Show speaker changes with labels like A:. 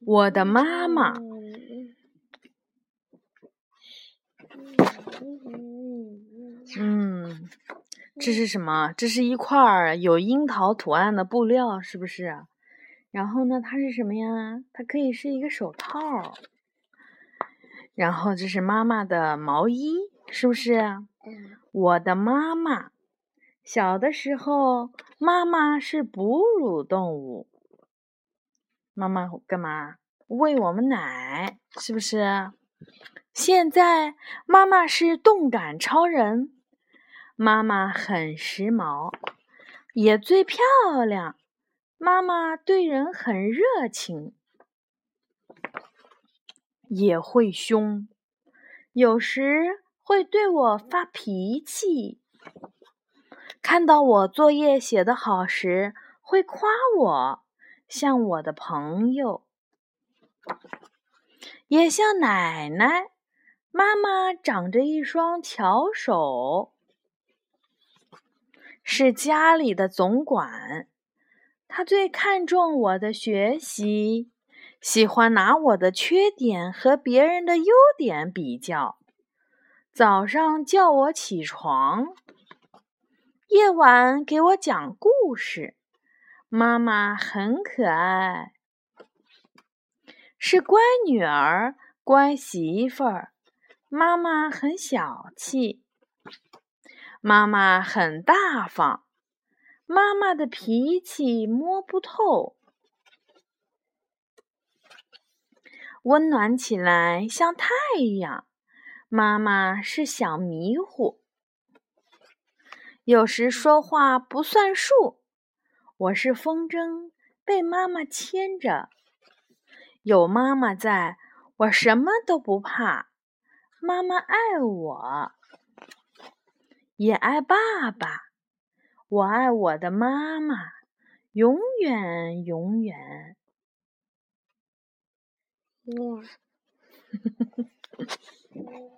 A: 我的妈妈。嗯，这是什么？这是一块有樱桃图案的布料，是不是？然后呢，它是什么呀？它可以是一个手套。然后这是妈妈的毛衣，是不是？我的妈妈小的时候，妈妈是哺乳动物。妈妈干嘛？喂我们奶，是不是？现在妈妈是动感超人，妈妈很时髦，也最漂亮。妈妈对人很热情，也会凶，有时会对我发脾气。看到我作业写得好时，会夸我，像我的朋友，也像奶奶。妈妈长着一双巧手，是家里的总管。她最看重我的学习，喜欢拿我的缺点和别人的优点比较。早上叫我起床，夜晚给我讲故事。妈妈很可爱，是乖女儿、乖媳妇儿。妈妈很小气，妈妈很大方，妈妈的脾气摸不透，温暖起来像太阳。妈妈是小迷糊，有时说话不算数。我是风筝，被妈妈牵着，有妈妈在，我什么都不怕。妈妈爱我，也爱爸爸。我爱我的妈妈，永远永远。